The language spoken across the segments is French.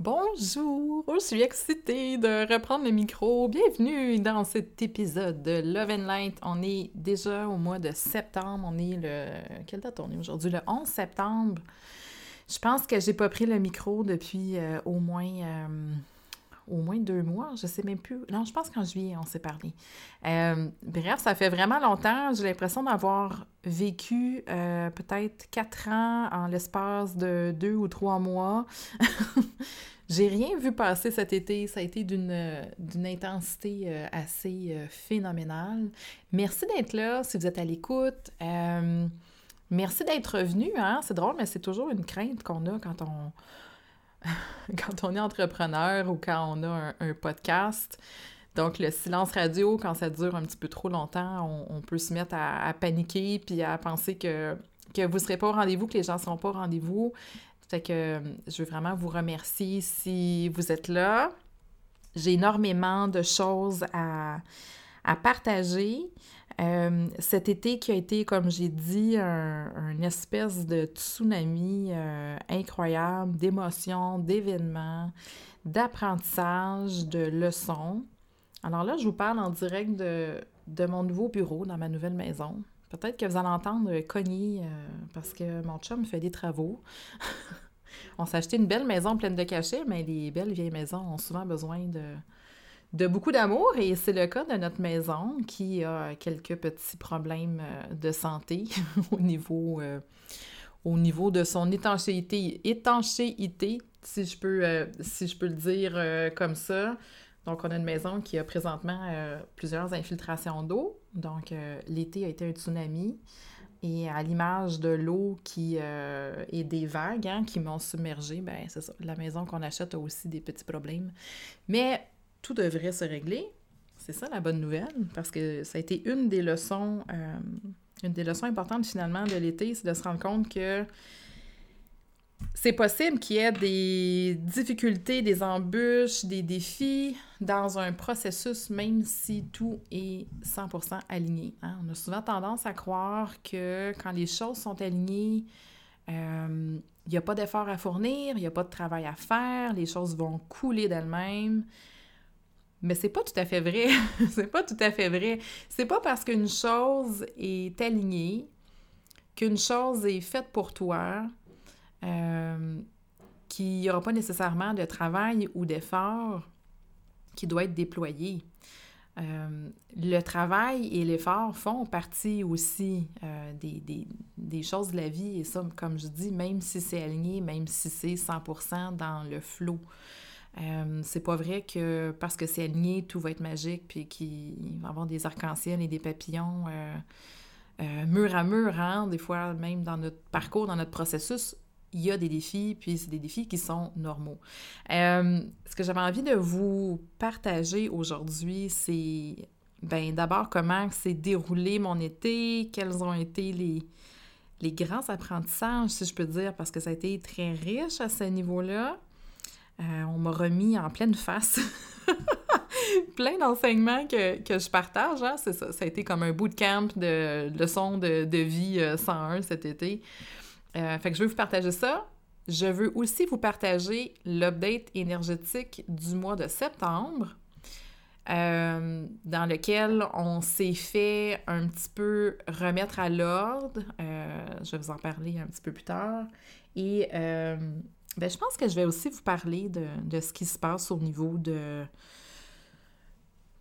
Bonjour, je suis excitée de reprendre le micro. Bienvenue dans cet épisode de Love and Light. On est déjà au mois de septembre. On est le. Quelle date on est aujourd'hui? Le 11 septembre. Je pense que j'ai pas pris le micro depuis euh, au moins. Euh, au moins deux mois, je sais même plus. Non, je pense qu'en juillet, on s'est parlé. Euh, bref, ça fait vraiment longtemps. J'ai l'impression d'avoir vécu euh, peut-être quatre ans en l'espace de deux ou trois mois. J'ai rien vu passer cet été. Ça a été d'une, intensité euh, assez phénoménale. Merci d'être là si vous êtes à l'écoute. merci d'être revenu. Hein? C'est drôle, mais c'est toujours une crainte qu'on a quand on quand on est entrepreneur ou quand on a un, podcast. Donc, le silence radio, quand ça dure un petit peu trop longtemps, on, peut se mettre à, paniquer puis à penser que, que vous ne serez pas au rendez-vous, que les gens ne seront pas au rendez-vous. Fait que je veux vraiment vous remercier si vous êtes là. J'ai énormément de choses à, à partager. Euh, cet été qui a été, comme j'ai dit, un, espèce de tsunami euh, incroyable d'émotions, d'événements, d'apprentissage, de leçons. Alors là, je vous parle en direct de, de mon nouveau bureau dans ma nouvelle maison. Peut-être que vous allez entendre cogner euh, parce que mon chum fait des travaux. On s'est acheté une belle maison pleine de cachets, mais les belles vieilles maisons ont souvent besoin de, de beaucoup d'amour et c'est le cas de notre maison qui a quelques petits problèmes euh, de santé au niveau, euh, au niveau de son étanchéité, étanchéité si je peux, euh, si je peux le dire comme ça. Donc, on a une maison qui a présentement plusieurs infiltrations d'eau. Donc, l'été a été un tsunami. Et à l'image de l'eau qui et des vagues hein, qui m'ont submergé, ben c'est ça. La maison qu'on achète a aussi des petits problèmes. Mais tout devrait se régler. C'est ça la bonne nouvelle, parce que ça a été une des leçons, euh, une des leçons importantes finalement de l'été, c'est de se rendre compte que c'est possible qu'il y ait des difficultés, des embûches, des défis dans un processus, même si tout est 100% aligné. Hein. On a souvent tendance à croire que quand les choses sont alignées, euh, il n'y a pas d'effort à fournir, il n'y a pas de travail à faire, les choses vont couler d'elles-mêmes. Mais c'est pas tout à fait vrai. c'est pas tout à fait vrai. C'est pas parce qu'une chose est alignée, qu'une chose est faite pour toi, euh, qu'il n'y aura pas nécessairement de travail ou d'effort qui doit être déployé. Euh, le travail et l'effort font partie aussi euh, des, des, des, choses de la vie et ça, comme je dis, même si c'est aligné, même si c'est 100% dans le flot. Euh, c'est pas vrai que parce que c'est aligné, tout va être magique, puis qu'il va y avoir des arcs-en-ciel et des papillons euh, euh, mur à mur. Hein? Des fois, même dans notre parcours, dans notre processus, il y a des défis, puis c'est des défis qui sont normaux. ce que j'avais envie de vous partager aujourd'hui, c'est ben, d'abord comment s'est déroulé mon été, quels ont été les, les grands apprentissages, si je peux dire, parce que ça a été très riche à ce niveau-là. Euh, on m'a remis en pleine face plein d'enseignements que, je partage. Hein? C'est ça. Ça a été comme un bootcamp de leçons de, de vie 101 euh, cet été. Euh, fait que je veux vous partager ça. Je veux aussi vous partager l'update énergétique du mois de septembre. dans lequel on s'est fait un petit peu remettre à l'ordre. Je vais vous en parler un petit peu plus tard. Et euh, ben, je pense que je vais aussi vous parler de, de, ce qui se passe au niveau de,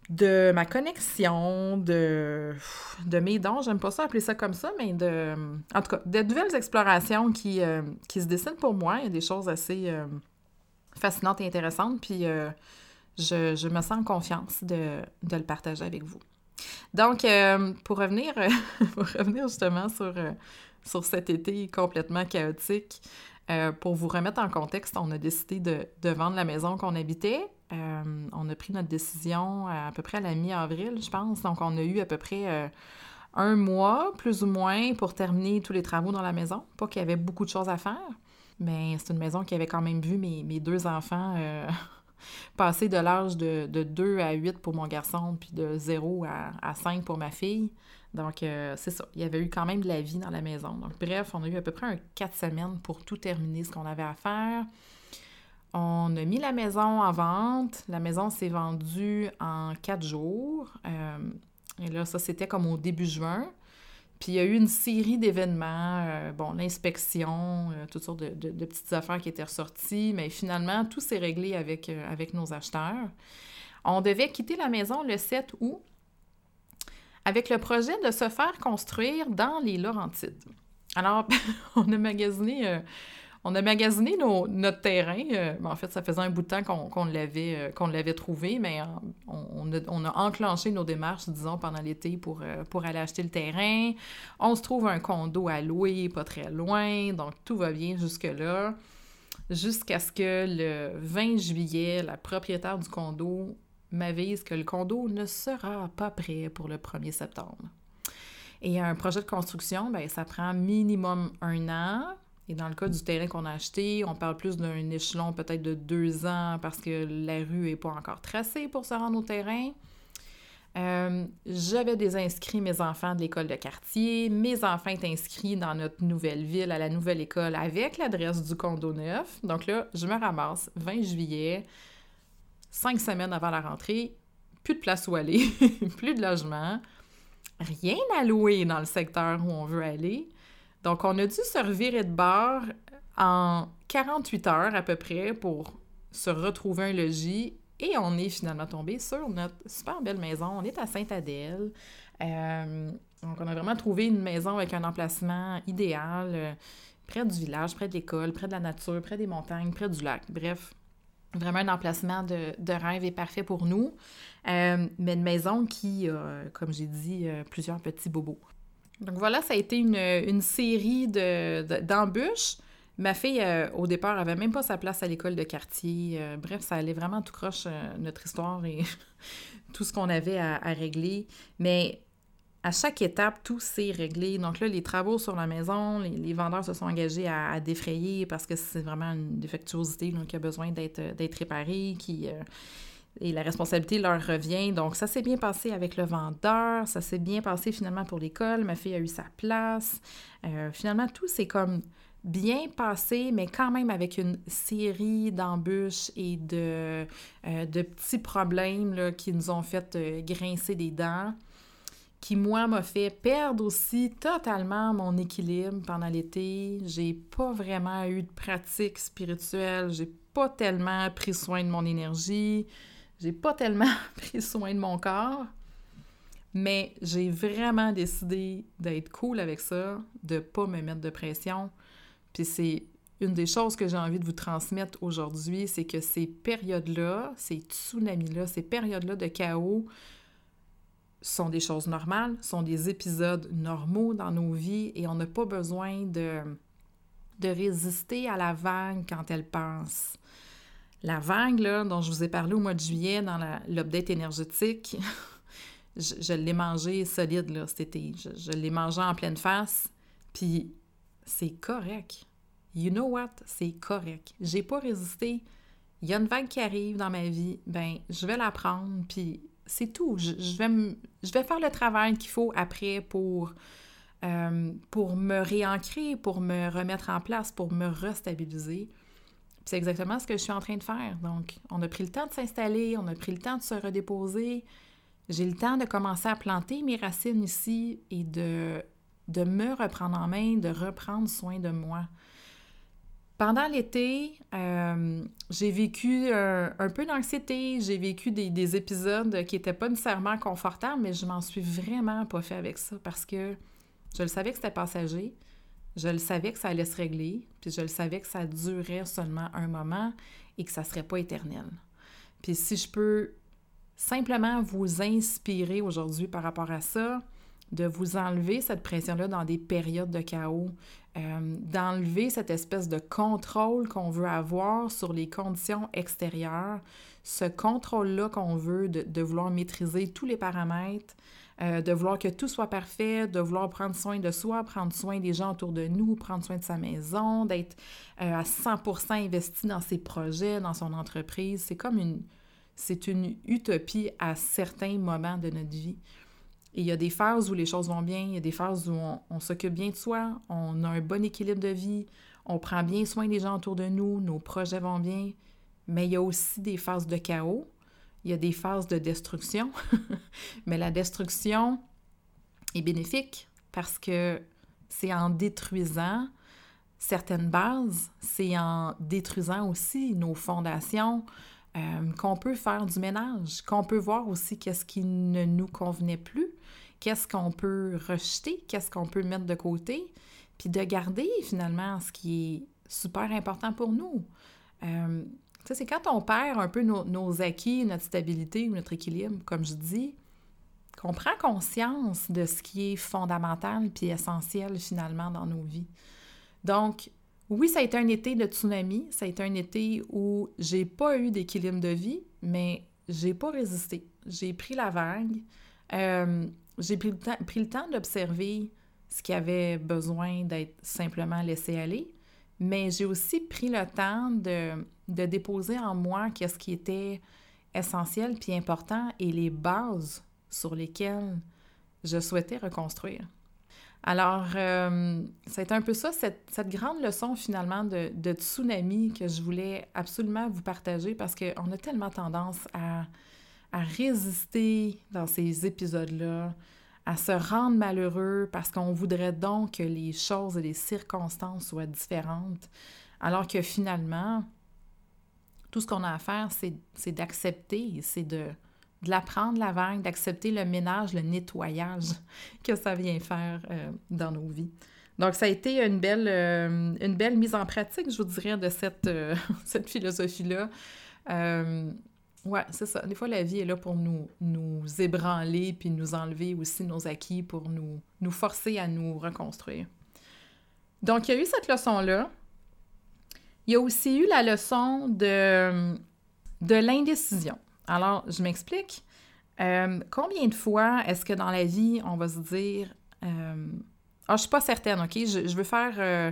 de ma connexion, de, de mes dons. J'aime pas ça appeler ça comme ça, mais de. En tout cas, de nouvelles explorations qui, qui se dessinent pour moi. Il y a des choses assez fascinantes et intéressantes. Puis je, me sens en confiance de, le partager avec vous. Donc, euh, pour, revenir, pour revenir justement sur, euh, sur cet été complètement chaotique, euh, pour vous remettre en contexte, on a décidé de, vendre la maison qu'on habitait. on a pris notre décision à, peu près à la mi-avril, je pense. Donc, on a eu à peu près un mois, plus ou moins, pour terminer tous les travaux dans la maison. Pas qu'il y avait beaucoup de choses à faire, mais c'est une maison qui avait quand même vu mes, mes deux enfants passer de l'âge de, de, 2 à 8 pour mon garçon, puis de 0 à, à 5 pour ma fille. Donc, euh, c'est ça. Il y avait eu quand même de la vie dans la maison. Donc, bref, on a eu à peu près un 4 semaines pour tout terminer ce qu'on avait à faire. On a mis la maison en vente. La maison s'est vendue en 4 jours. Euh, et là, ça, c'était comme au début juin. Puis il y a eu une série d'événements, euh, bon, l'inspection, toutes sortes de, petites affaires qui étaient ressorties, mais finalement, tout s'est réglé avec, avec nos acheteurs. On devait quitter la maison le 7 août avec le projet de se faire construire dans les Laurentides. Alors, on a magasiné on a magasiné notre terrain. Euh, en fait, ça faisait un bout de temps qu'on l'avait euh, trouvé, mais euh, on, a, enclenché nos démarches, disons, pendant l'été pour, pour aller acheter le terrain. On se trouve un condo à louer, pas très loin, donc tout va bien jusque-là. Jusqu'à ce que le 20 juillet, la propriétaire du condo m'avise que le condo ne sera pas prêt pour le 1er septembre. Et un projet de construction, ben, ça prend minimum un an. Et dans le cas du terrain qu'on a acheté, on parle plus d'un échelon peut-être de deux ans parce que la rue n'est pas encore tracée pour se rendre au terrain. Euh, j'avais désinscrit mes enfants de l'école de quartier. Mes enfants étaient inscrits dans notre nouvelle ville, à la nouvelle école, avec l'adresse du condo neuf. Donc là, je me ramasse 20 juillet, cinq semaines avant la rentrée, plus de place où aller, plus de logement, rien à louer dans le secteur où on veut aller. Donc, on a dû se revirer de bord en 48 heures à peu près pour se retrouver un logis et on est finalement tombé sur notre super belle maison. On est à Sainte-Adèle. Euh, donc, on a vraiment trouvé une maison avec un emplacement idéal, euh, près du village, près de l'école, près de la nature, près des montagnes, près du lac. Bref, vraiment un emplacement de, rêve et parfait pour nous. Euh, mais une maison qui a, comme j'ai dit, plusieurs petits bobos. Donc voilà, ça a été une, série d'embûches. Ma fille, euh, au départ, avait même pas sa place à l'école de quartier. Euh, bref, ça allait vraiment tout croche, euh, notre histoire et tout ce qu'on avait à, régler. Mais à chaque étape, tout s'est réglé. Donc là, les travaux sur la maison, les, vendeurs se sont engagés à, défrayer parce que c'est vraiment une défectuosité qui a besoin d'être réparée, qui et la responsabilité leur revient. Donc, ça s'est bien passé avec le vendeur, ça s'est bien passé finalement pour l'école, ma fille a eu sa place. Euh, finalement, tout s'est comme bien passé, mais quand même avec une série d'embûches et de, euh, petits problèmes là, qui nous ont fait euh, grincer des dents, qui, moi, m'a fait perdre aussi totalement mon équilibre pendant l'été. J'ai pas vraiment eu de pratique spirituelle, j'ai pas tellement pris soin de mon énergie. J'ai pas tellement pris soin de mon corps, mais j'ai vraiment décidé d'être cool avec ça, de pas me mettre de pression. Puis c'est une des choses que j'ai envie de vous transmettre aujourd'hui, c'est que ces périodes-là, ces tsunamis-là, ces périodes-là de chaos sont des choses normales, sont des épisodes normaux dans nos vies et on n'a pas besoin de, résister à la vague quand elle passe. La vague dont je vous ai parlé au mois de juillet dans l'update énergétique, je, l'ai mangé solide là, cet été. Je, l'ai mangé en pleine face, puis c'est correct. You know what? C'est correct. J'ai pas résisté. Il y a une vague qui arrive dans ma vie, ben je vais la prendre, puis c'est tout. Je, vais je vais faire le travail qu'il faut après pour, euh, pour me réancrer, pour me remettre en place, pour me restabiliser c'est exactement ce que je suis en train de faire. Donc, on a pris le temps de s'installer, on a pris le temps de se redéposer. J'ai le temps de commencer à planter mes racines ici et de, de me reprendre en main, de reprendre soin de moi. Pendant l'été, euh, j'ai vécu un, peu d'anxiété, j'ai vécu des, épisodes qui n'étaient pas nécessairement confortables, mais je m'en suis vraiment pas fait avec ça parce que je le savais que c'était passager, je le savais que ça allait se régler, puis je le savais que ça durait seulement un moment et que ça serait pas éternel. Puis si je peux simplement vous inspirer aujourd'hui par rapport à ça, de vous enlever cette pression-là dans des périodes de chaos, euh, d'enlever cette espèce de contrôle qu'on veut avoir sur les conditions extérieures, ce contrôle-là qu'on veut de, vouloir maîtriser tous les paramètres, euh, de vouloir que tout soit parfait, de vouloir prendre soin de soi, prendre soin des gens autour de nous, prendre soin de sa maison, d'être euh, à 100% investi dans ses projets, dans son entreprise. C'est comme une... C'est une utopie à certains moments de notre vie. Et il y a des phases où les choses vont bien, il y a des phases où on, s'occupe bien de soi, on a un bon équilibre de vie, on prend bien soin des gens autour de nous, nos projets vont bien, mais il y a aussi des phases de chaos, il y a des phases de destruction, mais la destruction est bénéfique parce que c'est en détruisant certaines bases, c'est en détruisant aussi nos fondations, euh, qu'on peut faire du ménage, qu'on peut voir aussi qu'est-ce qui ne nous convenait plus, qu'est-ce qu'on peut rejeter, qu'est-ce qu'on peut mettre de côté, puis de garder finalement ce qui est super important pour nous. Euh, c'est quand on perd un peu nos, acquis, notre stabilité ou notre équilibre, comme je dis, qu'on prend conscience de ce qui est fondamental puis essentiel finalement dans nos vies. Donc, oui, ça a été un été de tsunami, ça a été un été où j'ai pas eu d'équilibre de vie, mais j'ai pas résisté. J'ai pris la vague, euh, j'ai pris le temps, d'observer ce qui avait besoin d'être simplement laissé aller, mais j'ai aussi pris le temps de, de déposer en moi qu'est-ce qui était essentiel puis important et les bases sur lesquelles je souhaitais reconstruire. Alors, euh, c'est un peu ça, cette, grande leçon finalement de, tsunami que je voulais absolument vous partager parce qu'on a tellement tendance à, résister dans ces épisodes-là, à se rendre malheureux parce qu'on voudrait donc que les choses et les circonstances soient différentes, alors que finalement, tout ce qu'on a à faire, c'est d'accepter, c'est de, de la prendre, la vague, d'accepter le ménage, le nettoyage que ça vient faire euh, dans nos vies. Donc, ça a été une belle, euh, une belle mise en pratique, je vous dirais, de cette, euh, cette philosophie-là. ouais, c'est ça. Des fois, la vie est là pour nous, nous ébranler puis nous enlever aussi nos acquis pour nous, nous forcer à nous reconstruire. Donc, il y a eu cette leçon-là. Il y a aussi eu la leçon de, de l'indécision. Alors, je m'explique. Euh, combien de fois est-ce que dans la vie, on va se dire euh, Ah, je suis pas certaine, OK? Je, veux faire. Euh,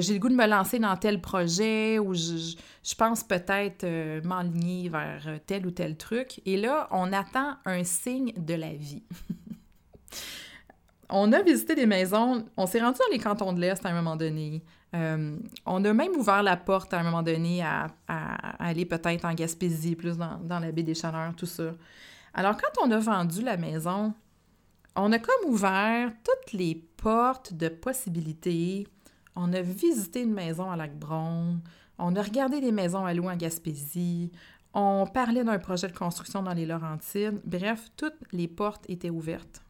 j'ai le goût de me lancer dans tel projet ou je, je pense peut-être m'enligner vers tel ou tel truc. Et là, on attend un signe de la vie. on a visité des maisons, on s'est rendu dans les cantons de l'Est à un moment donné. Euh, on a même ouvert la porte à un moment donné à, aller peut-être en Gaspésie, plus dans, la baie des Chaleurs, tout ça. Alors, quand on a vendu la maison, on a comme ouvert toutes les portes de possibilités. On a visité une maison à Lac-Bron, on a regardé des maisons à louer en Gaspésie, on parlait d'un projet de construction dans les Laurentides. Bref, toutes les portes étaient ouvertes.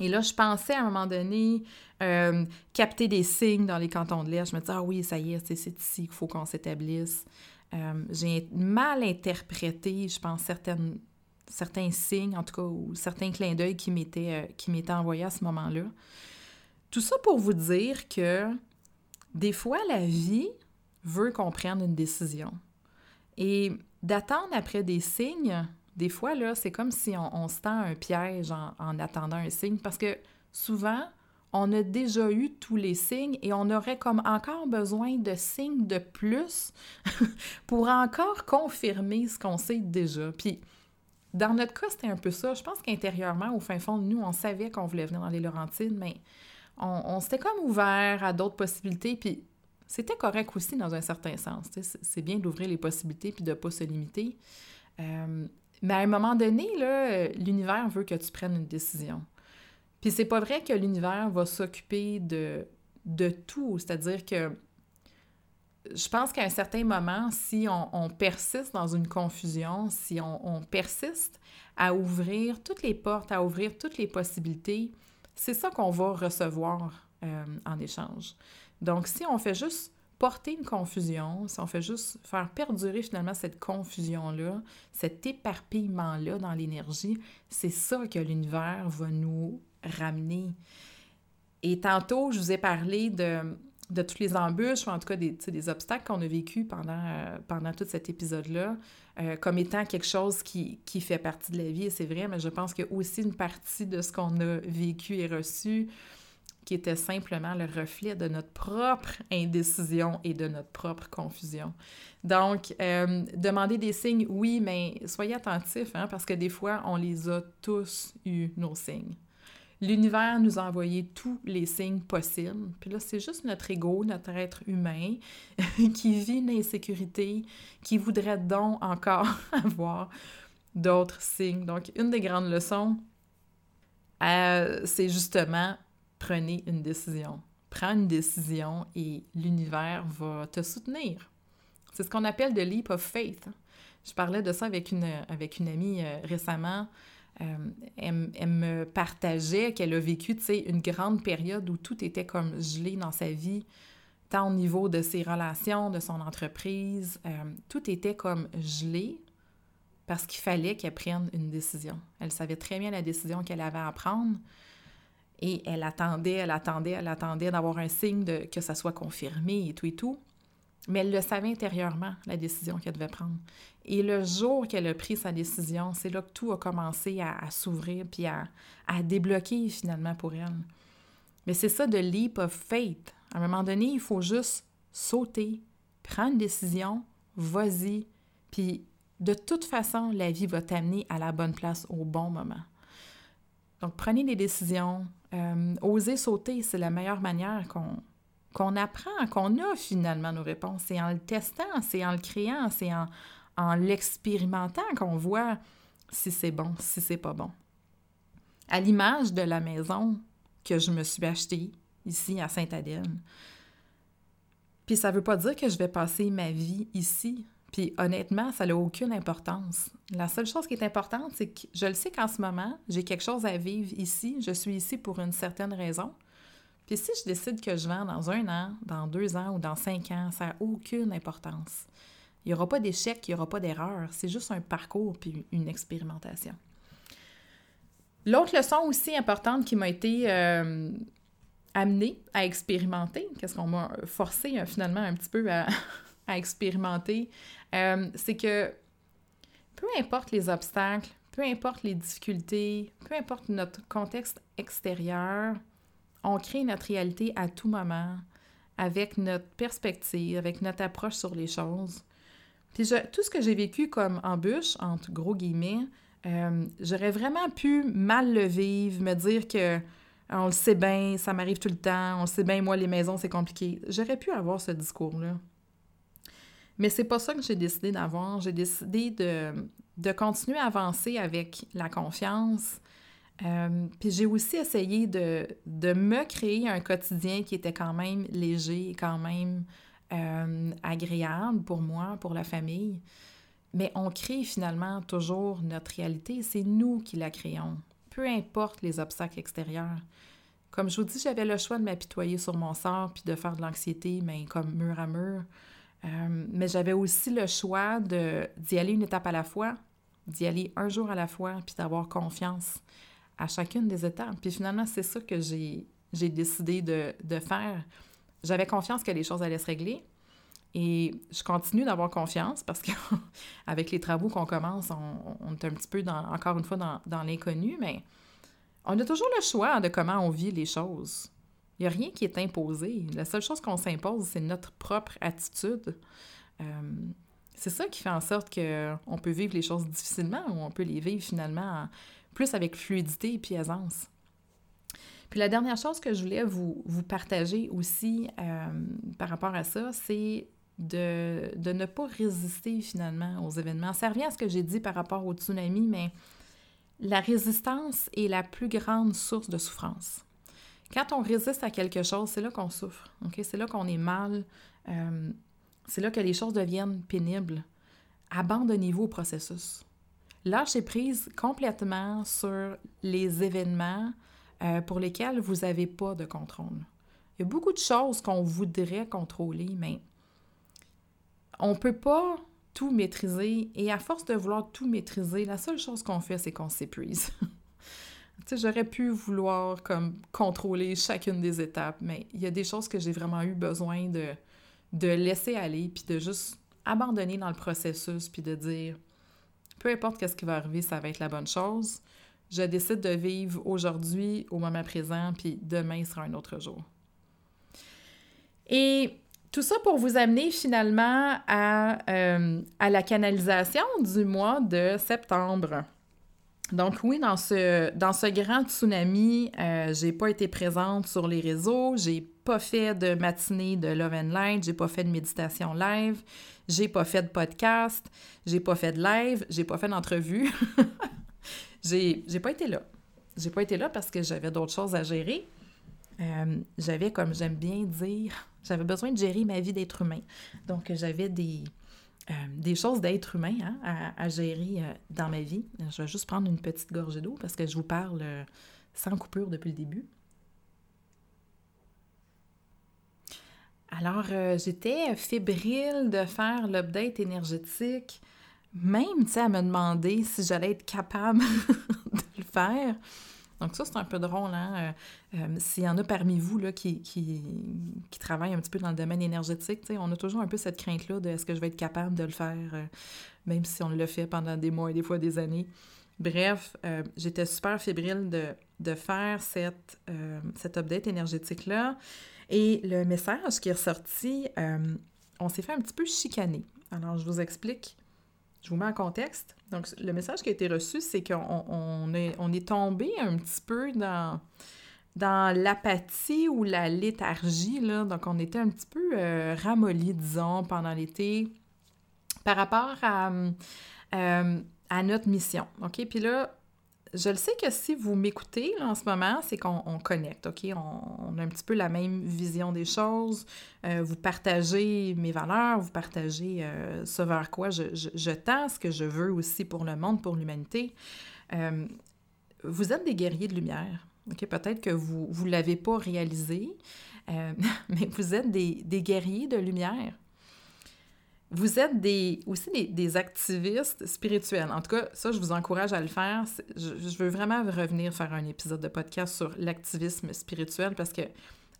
Et là, je pensais à un moment donné euh, capter des signes dans les cantons de l'Est. Je me disais, ah oui, ça y est, c'est ici qu'il faut qu'on s'établisse. Euh, j'ai mal interprété, je pense, certains signes, en tout cas, ou certains clins d'œil qui m'étaient euh, envoyés à ce moment-là. Tout ça pour vous dire que des fois, la vie veut qu'on prenne une décision. Et d'attendre après des signes, des fois, là, c'est comme si on, se tend un piège en, attendant un signe parce que souvent, on a déjà eu tous les signes et on aurait comme encore besoin de signes de plus pour encore confirmer ce qu'on sait déjà. Puis, dans notre cas, c'était un peu ça. Je pense qu'intérieurement, au fin fond nous, on savait qu'on voulait venir dans les Laurentides, mais on, s'était comme ouvert à d'autres possibilités. Puis, c'était correct aussi dans un certain sens. C'est bien d'ouvrir les possibilités puis de ne pas se limiter. Euh, mais à un moment donné, l'univers veut que tu prennes une décision. Puis c'est pas vrai que l'univers va s'occuper de, de tout. C'est-à-dire que je pense qu'à un certain moment, si on, persiste dans une confusion, si on, persiste à ouvrir toutes les portes, à ouvrir toutes les possibilités, c'est ça qu'on va recevoir euh, en échange. Donc, si on fait juste porter une confusion, si on fait juste faire perdurer finalement cette confusion-là, cet éparpillement-là dans l'énergie, c'est ça que l'univers va nous ramener. Et tantôt, je vous ai parlé de, de toutes les embûches, ou en tout cas des, obstacles qu'on a vécu pendant, euh, pendant tout cet épisode-là, euh, comme étant quelque chose qui, qui, fait partie de la vie, et c'est vrai, mais je pense qu'il y a aussi une partie de ce qu'on a vécu et reçu qui était simplement le reflet de notre propre indécision et de notre propre confusion. Donc, euh, demander des signes, oui, mais soyez attentifs, hein, parce que des fois, on les a tous eu, nos signes. L'univers nous a envoyé tous les signes possibles. Puis là, c'est juste notre ego, notre être humain, qui vit une insécurité, qui voudrait donc encore avoir d'autres signes. Donc, une des grandes leçons, euh, c'est justement prenez une décision. Prends une décision et l'univers va te soutenir. C'est ce qu'on appelle de leap of faith. Je parlais de ça avec une, avec une amie euh, récemment. Euh, elle, me partageait qu'elle a vécu, une grande période où tout était comme gelé dans sa vie, tant au niveau de ses relations, de son entreprise. Euh, tout était comme gelé parce qu'il fallait qu'elle prenne une décision. Elle savait très bien la décision qu'elle avait à prendre, et elle attendait, elle attendait, elle attendait d'avoir un signe que ça soit confirmé et tout et tout. Mais elle le savait intérieurement, la décision qu'elle devait prendre. Et le jour qu'elle a pris sa décision, c'est là que tout a commencé à, s'ouvrir puis à, à, débloquer finalement pour elle. Mais c'est ça de leap of faith. À un moment donné, il faut juste sauter, prendre une décision, vas-y, puis de toute façon, la vie va t'amener à la bonne place au bon moment. Donc, prenez des décisions, euh, oser sauter, c'est la meilleure manière qu'on apprend, qu'on a finalement nos réponses. C'est en le testant, c'est en le créant, c'est en, en l'expérimentant qu'on voit si c'est bon, si c'est pas bon. À l'image de la maison que je me suis achetée ici à Sainte-Adèle. Puis ça veut pas dire que je vais passer ma vie ici. Puis honnêtement, ça n'a aucune importance. La seule chose qui est importante, c'est que je le sais qu'en ce moment, j'ai quelque chose à vivre ici. Je suis ici pour une certaine raison. Puis si je décide que je vends dans un an, dans deux ans ou dans cinq ans, ça n'a aucune importance. Il n'y aura pas d'échec, il n'y aura pas d'erreur. C'est juste un parcours puis une expérimentation. L'autre leçon aussi importante qui m'a été euh, amenée à expérimenter, qu'est-ce qu'on m'a forcé euh, finalement un petit peu à, à expérimenter, euh, c'est que peu importe les obstacles, peu importe les difficultés, peu importe notre contexte extérieur, on crée notre réalité à tout moment, avec notre perspective, avec notre approche sur les choses. Puis tout ce que j'ai vécu comme embûche, entre gros guillemets, euh, j'aurais vraiment pu mal le vivre, me dire que on le sait bien, ça m'arrive tout le temps, on le sait bien, moi, les maisons, c'est compliqué. J'aurais pu avoir ce discours-là. Mais c'est pas ça que j'ai décidé d'avoir. J'ai décidé de, continuer à avancer avec la confiance. Euh, puis j'ai aussi essayé de, me créer un quotidien qui était quand même léger, quand même euh, agréable pour moi, pour la famille. Mais on crée finalement toujours notre réalité. C'est nous qui la créons, peu importe les obstacles extérieurs. Comme je vous dis, j'avais le choix de m'apitoyer sur mon sort puis de faire de l'anxiété, mais comme mur à mur. Euh, mais j'avais aussi le choix d'y aller une étape à la fois, d'y aller un jour à la fois, puis d'avoir confiance à chacune des étapes. Puis finalement, c'est ça que j'ai décidé de, de faire. J'avais confiance que les choses allaient se régler. Et je continue d'avoir confiance parce qu'avec les travaux qu'on commence, on, est un petit peu, dans, encore une fois, dans, dans l'inconnu, mais on a toujours le choix de comment on vit les choses. Il n'y a rien qui est imposé. La seule chose qu'on s'impose, c'est notre propre attitude. Euh, c'est ça qui fait en sorte qu'on peut vivre les choses difficilement ou on peut les vivre finalement plus avec fluidité et aisance. Puis la dernière chose que je voulais vous, vous partager aussi euh, par rapport à ça, c'est de, de, ne pas résister finalement aux événements. Ça revient à ce que j'ai dit par rapport au tsunami, mais la résistance est la plus grande source de souffrance. Quand on résiste à quelque chose, c'est là qu'on souffre? C'est là qu'on est mal, euh, c'est là que les choses deviennent pénibles. Abandonnez-vous au processus. Lâchez prise complètement sur les événements euh, pour lesquels vous n'avez pas de contrôle. Il y a beaucoup de choses qu'on voudrait contrôler, mais on ne peut pas tout maîtriser. Et à force de vouloir tout maîtriser, la seule chose qu'on fait, c'est qu'on s'épuise. j'aurais pu vouloir comme contrôler chacune des étapes, mais il y a des choses que j'ai vraiment eu besoin de, de laisser aller, puis de juste abandonner dans le processus, puis de dire, peu importe qu'est-ce qui va arriver, ça va être la bonne chose. Je décide de vivre aujourd'hui, au moment présent, puis demain sera un autre jour. Et tout ça pour vous amener finalement à, euh, à la canalisation du mois de septembre. Donc oui, dans ce, grand tsunami, euh, j'ai pas été présente sur les réseaux, j'ai pas fait de matinée de Love and Light, j'ai pas fait de méditation live, j'ai pas fait de podcast, j'ai pas fait de live, j'ai pas fait d'entrevue. j'ai, j'ai pas été là. J'ai pas été là parce que j'avais d'autres choses à gérer. Euh, j'avais, comme j'aime bien dire, j'avais besoin de gérer ma vie d'être humain. Donc j'avais des, euh, des choses d'être humain hein, à, gérer euh, dans ma vie. Je vais juste prendre une petite gorgée d'eau parce que je vous parle euh, sans coupure depuis le début. Alors, j'étais fébrile de faire l'update énergétique, même, tu sais, à me demander si j'allais être capable de le faire. Donc ça, c'est un peu drôle. Hein? Euh, euh, s'il y en a parmi vous là, qui, qui, qui, travaillent un petit peu dans le domaine énergétique, on a toujours un peu cette crainte-là de est-ce que je vais être capable de le faire, euh, même si on le fait pendant des mois et des fois des années. Bref, j'étais super fébrile de, de faire cette, cette update énergétique-là. Et le message qui est ressorti, on s'est fait un petit peu chicaner. Alors, je vous explique je vous mets en contexte. Donc, le message qui a été reçu, c'est qu'on on est, tombé un petit peu dans, l'apathie ou la léthargie. Là. Donc, on était un petit peu euh, ramolli, disons, pendant l'été par rapport à, euh, à notre mission. OK? Puis là, je le sais que si vous m'écoutez en ce moment, c'est qu'on connecte, OK? On, a un petit peu la même vision des choses. Euh, vous partagez mes valeurs, vous partagez euh, ce vers quoi je, je, tends, ce que je veux aussi pour le monde, pour l'humanité. Euh, vous êtes des guerriers de lumière. OK? Peut-être que vous ne l'avez pas réalisé, mais vous êtes des, des guerriers de lumière vous êtes des, aussi des, activistes spirituels. En tout cas, ça, je vous encourage à le faire. Je, veux vraiment revenir faire un épisode de podcast sur l'activisme spirituel parce que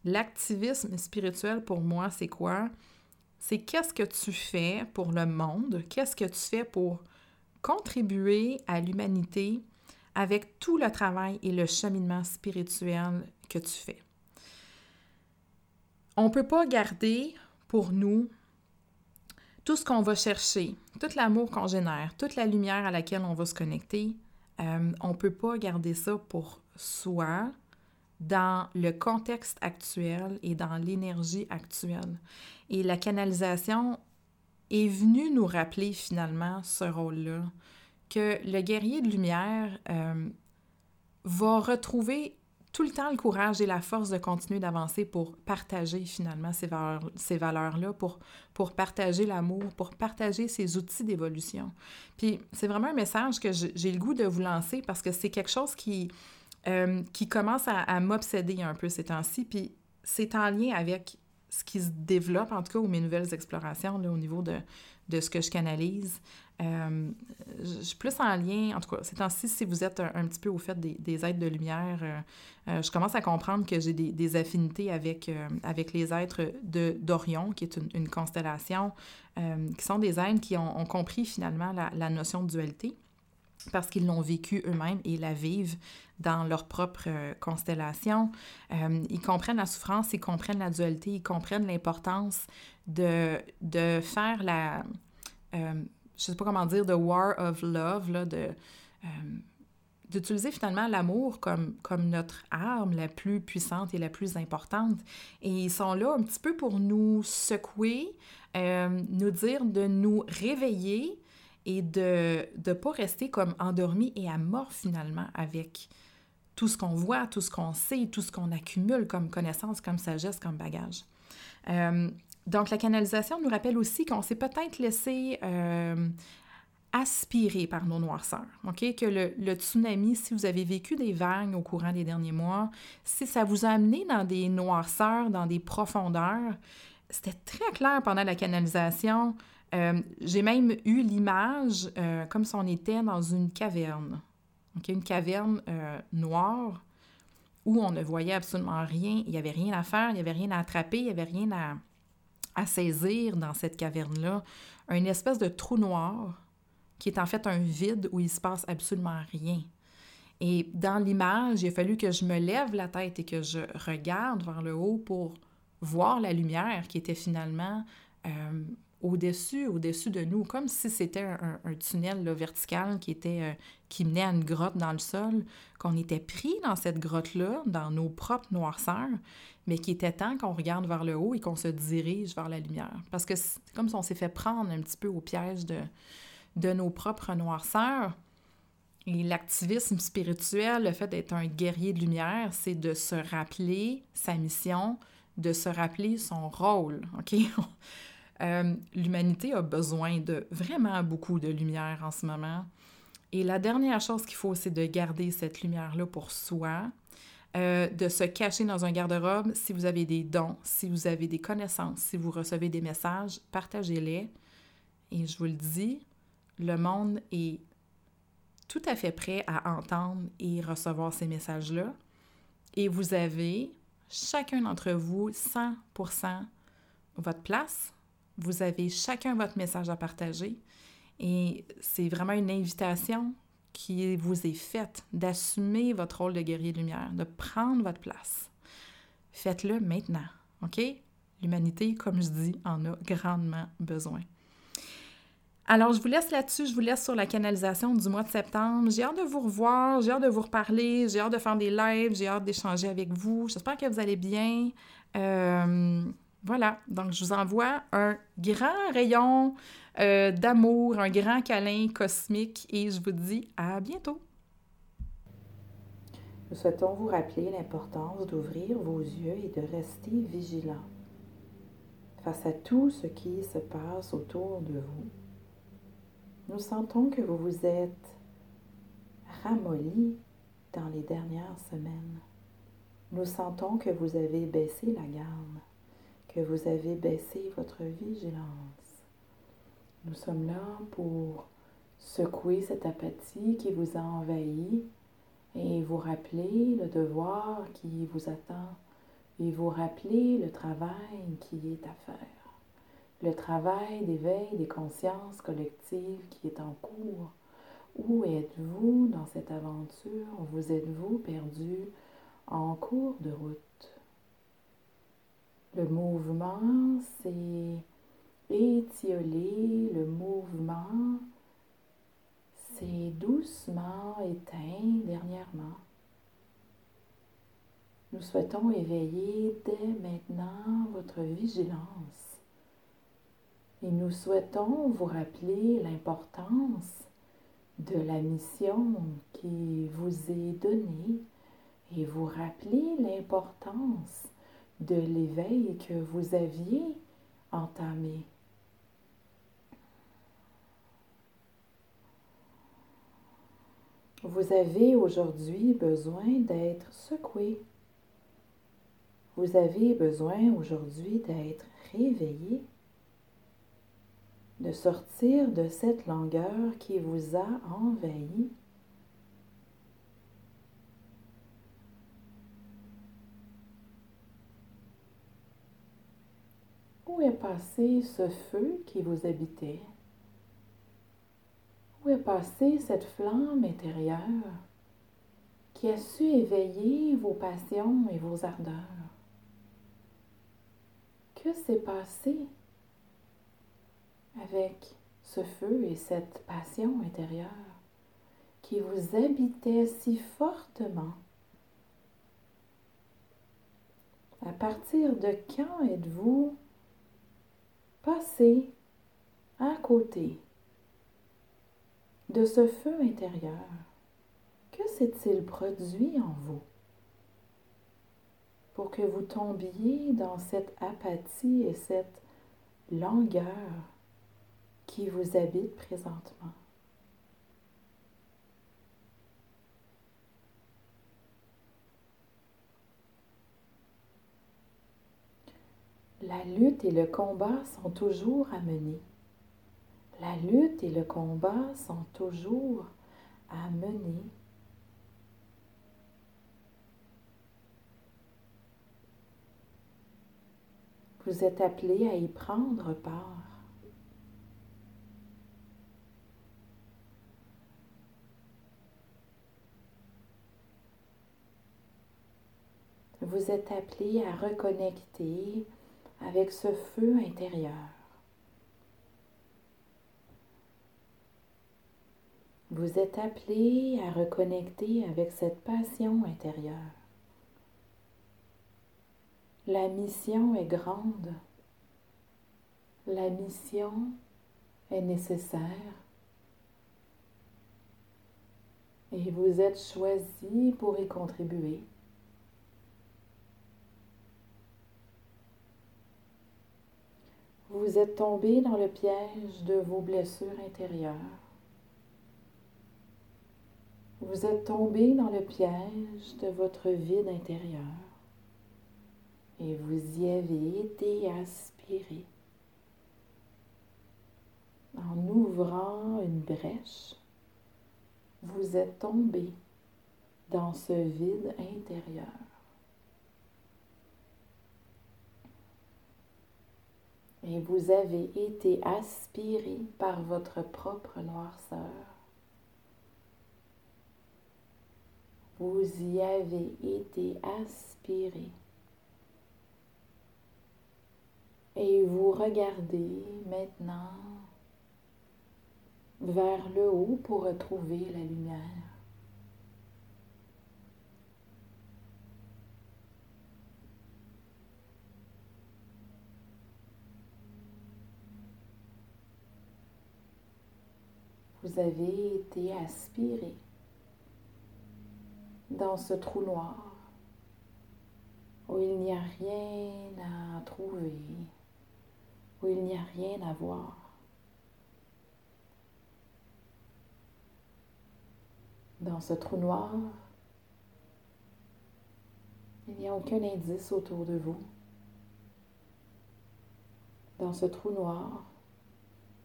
l'activisme spirituel, pour moi, c'est quoi? C'est qu'est-ce que tu fais pour le monde? Qu'est-ce que tu fais pour contribuer à l'humanité avec tout le travail et le cheminement spirituel que tu fais? On ne peut pas garder pour nous tout ce qu'on va chercher, tout l'amour qu'on génère, toute la lumière à laquelle on va se connecter, euh, on ne peut pas garder ça pour soi dans le contexte actuel et dans l'énergie actuelle. Et la canalisation est venue nous rappeler finalement ce rôle-là, que le guerrier de lumière euh, va retrouver tout le temps le courage et la force de continuer d'avancer pour partager finalement ces, valeurs, ces valeurs-là, pour, partager l'amour, pour partager ces outils d'évolution. Puis c'est vraiment un message que j'ai le goût de vous lancer parce que c'est quelque chose qui, euh, commence à m'obséder un peu ces temps-ci. Puis c'est en lien avec ce qui se développe, en tout cas, ou mes nouvelles explorations là, au niveau de, de ce que je canalise. Euh, je suis plus en lien, en tout cas, ces temps-ci, si vous êtes un, petit peu au fait des, des êtres de lumière, euh, euh, je commence à comprendre que j'ai des, des, affinités avec, avec les êtres d'Orion, qui est une, constellation, qui sont des êtres qui ont, ont compris finalement la, la, notion de dualité parce qu'ils l'ont vécu eux-mêmes et la vivent dans leur propre constellation. ils comprennent la souffrance, ils comprennent la dualité, ils comprennent l'importance de, de faire la je sais pas comment dire, de war of love, là, de, euh, d'utiliser finalement l'amour comme, comme notre arme la plus puissante et la plus importante. Et ils sont là un petit peu pour nous secouer, euh, nous dire de nous réveiller et de ne pas rester comme endormis et amorphes finalement avec tout ce qu'on voit, tout ce qu'on sait, tout ce qu'on accumule comme connaissance, comme sagesse, comme bagage. Euh, donc, la canalisation nous rappelle aussi qu'on s'est peut-être laissé euh, aspirer par nos noirceurs. OK? Que le, tsunami, si vous avez vécu des vagues au courant des derniers mois, si ça vous a amené dans des noirceurs, dans des profondeurs, c'était très clair pendant la canalisation. Euh, j'ai même eu l'image comme si on était dans une caverne. Une caverne noire où on ne voyait absolument rien, il n'y avait rien à faire, il n'y avait rien à attraper, il n'y avait rien à, à saisir dans cette caverne-là une espèce de trou noir qui est en fait un vide où il se passe absolument rien. Et dans l'image, il a fallu que je me lève la tête et que je regarde vers le haut pour voir la lumière qui était finalement euh, au-dessus, au-dessus de nous, comme si c'était un, tunnel vertical qui, était, euh, qui menait à une grotte dans le sol, qu'on était pris dans cette grotte-là, dans nos propres noirceurs, mais qui était temps qu'on regarde vers le haut et qu'on se dirige vers la lumière. Parce que c'est comme si on s'est fait prendre un petit peu au piège de, de nos propres noirceurs. Et l'activisme spirituel, le fait d'être un guerrier de lumière, c'est de se rappeler sa mission, de se rappeler son rôle, OK? Euh, l'humanité a besoin de vraiment beaucoup de lumière en ce moment. Et la dernière chose qu'il faut, c'est de garder cette lumière-là pour soi, euh, de se cacher dans un garde-robe. Si vous avez des dons, si vous avez des connaissances, si vous recevez des messages, partagez-les. Et je vous le dis, le monde est tout à fait prêt à entendre et recevoir ces messages-là. Et vous avez, chacun d'entre vous, 100% votre place. Vous avez chacun votre message à partager. Et c'est vraiment une invitation qui vous est faite d'assumer votre rôle de guerrier lumière, de prendre votre place. Faites-le maintenant, OK? L'humanité, comme je dis, en a grandement besoin. Alors, je vous laisse là-dessus, je vous laisse sur la canalisation du mois de septembre. J'ai hâte de vous revoir, j'ai hâte de vous reparler, j'ai hâte de faire des lives, j'ai hâte d'échanger avec vous. J'espère que vous allez bien. Euh, voilà, donc je vous envoie un grand rayon euh, d'amour, un grand câlin cosmique et je vous dis à bientôt. Nous souhaitons vous rappeler l'importance d'ouvrir vos yeux et de rester vigilant face à tout ce qui se passe autour de vous. Nous sentons que vous vous êtes ramolli dans les dernières semaines. Nous sentons que vous avez baissé la garde, que vous avez baissé votre vigilance. Nous sommes là pour secouer cette apathie qui vous a envahi et vous rappeler le devoir qui vous attend et vous rappeler le travail qui est à faire, le travail d'éveil des consciences collectives qui est en cours. Où êtes-vous dans cette aventure? Vous êtes-vous perdu en cours de route? Le mouvement, c'est étioler le mouvement s'est doucement éteint dernièrement. Nous souhaitons éveiller dès maintenant votre vigilance et nous souhaitons vous rappeler l'importance de la mission qui vous est donnée et vous rappeler l'importance de l'éveil que vous aviez entamé. Vous avez aujourd'hui besoin d'être secoué. Vous avez besoin aujourd'hui d'être réveillé, de sortir de cette langueur qui vous a envahi. Où est passé ce feu qui vous habitait? Où est passée cette flamme intérieure qui a su éveiller vos passions et vos ardeurs? Que s'est passé avec ce feu et cette passion intérieure qui vous habitait si fortement? À partir de quand êtes-vous passé à côté de ce feu intérieur? Que s'est-il produit en vous pour que vous tombiez dans cette apathie et cette langueur qui vous habite présentement? La lutte et le combat sont toujours à mener. La lutte et le combat sont toujours à mener. Vous êtes appelé à y prendre part. Vous êtes appelé à reconnecter avec ce feu intérieur. Vous êtes appelé à reconnecter avec cette passion intérieure. La mission est grande. La mission est nécessaire. Et vous êtes choisi pour y contribuer. Vous êtes tombé dans le piège de vos blessures intérieures. Vous êtes tombé dans le piège de votre vide intérieur et vous y avez été aspiré. En ouvrant une brèche, vous êtes tombé dans ce vide intérieur. Et vous avez été aspiré par votre propre noirceur. Vous y avez été aspiré. Et vous regardez maintenant vers le haut pour retrouver la lumière. Vous avez été aspiré dans ce trou noir où il n'y a rien à trouver, où il n'y a rien à voir. Dans ce trou noir, il n'y a aucun indice autour de vous. Dans ce trou noir,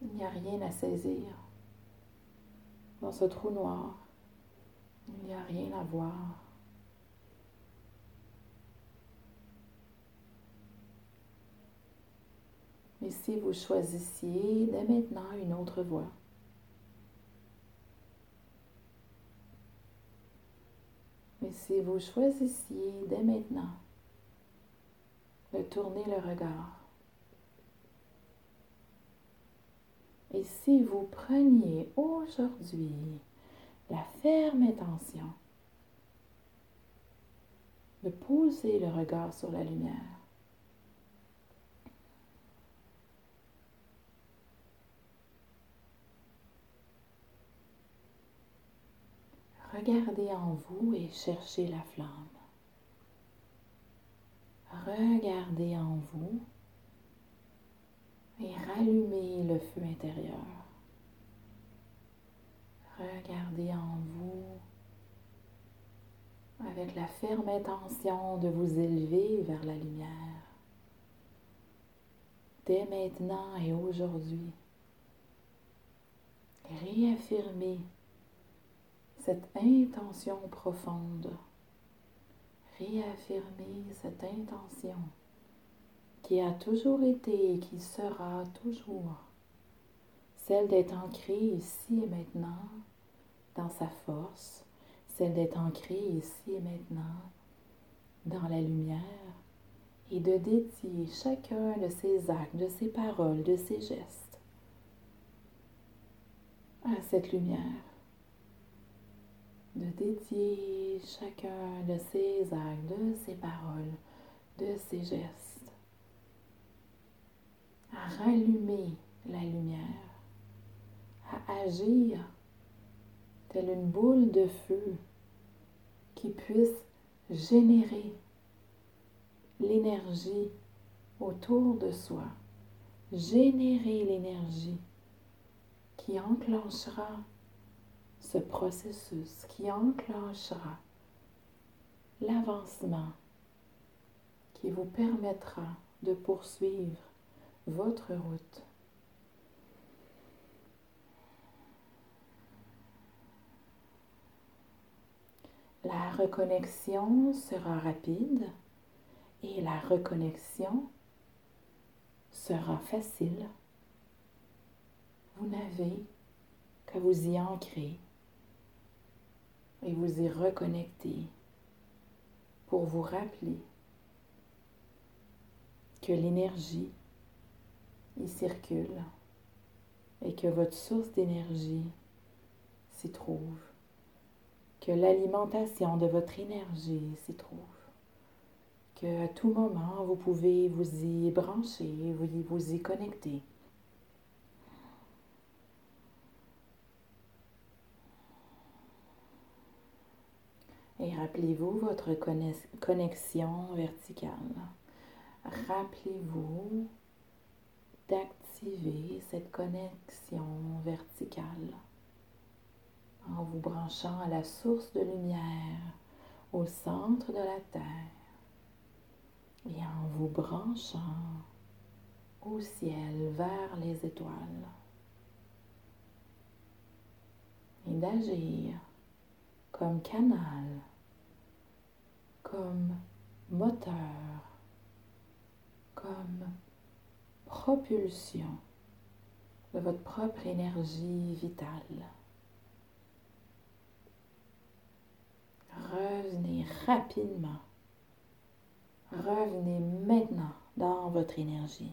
il n'y a rien à saisir. Dans ce trou noir, il n'y a rien à voir. Mais si vous choisissiez dès maintenant une autre voie, mais si vous choisissiez dès maintenant de tourner le regard, Et si vous preniez aujourd'hui la ferme intention de poser le regard sur la lumière, Regardez en vous et cherchez la flamme. Regardez en vous et rallumez le feu intérieur. Regardez en vous avec la ferme intention de vous élever vers la lumière. Dès maintenant et aujourd'hui, réaffirmez cette intention profonde. Réaffirmez cette intention qui a toujours été et qui sera toujours celle d'être ancrée ici et maintenant dans sa force, celle d'être ancrée ici et maintenant dans la lumière et de dédier chacun de ses actes, de ses paroles, de ses gestes à cette lumière. de dédier chacun de ces actes, de ces paroles, de ces gestes à rallumer la lumière, à agir telle une boule de feu qui puisse générer l'énergie autour de soi, générer l'énergie qui enclenchera ce processus, qui enclenchera l'avancement qui vous permettra de poursuivre votre route. La reconnexion sera rapide et la reconnexion sera facile. Vous n'avez qu'à vous y ancrer et vous y reconnecter pour vous rappeler que l'énergie y circule et que votre source d'énergie s'y trouve, que l'alimentation de votre énergie s'y trouve, que à tout moment vous pouvez vous y brancher, vous y, vous y connecter. Et rappelez-vous votre connexion verticale. Rappelez-vous d'activer cette connexion verticale en vous branchant à la source de lumière au centre de la Terre et en vous branchant au ciel vers les étoiles. Et d'agir comme canal comme moteur, comme propulsion de votre propre énergie vitale. Revenez rapidement. Revenez maintenant dans votre énergie.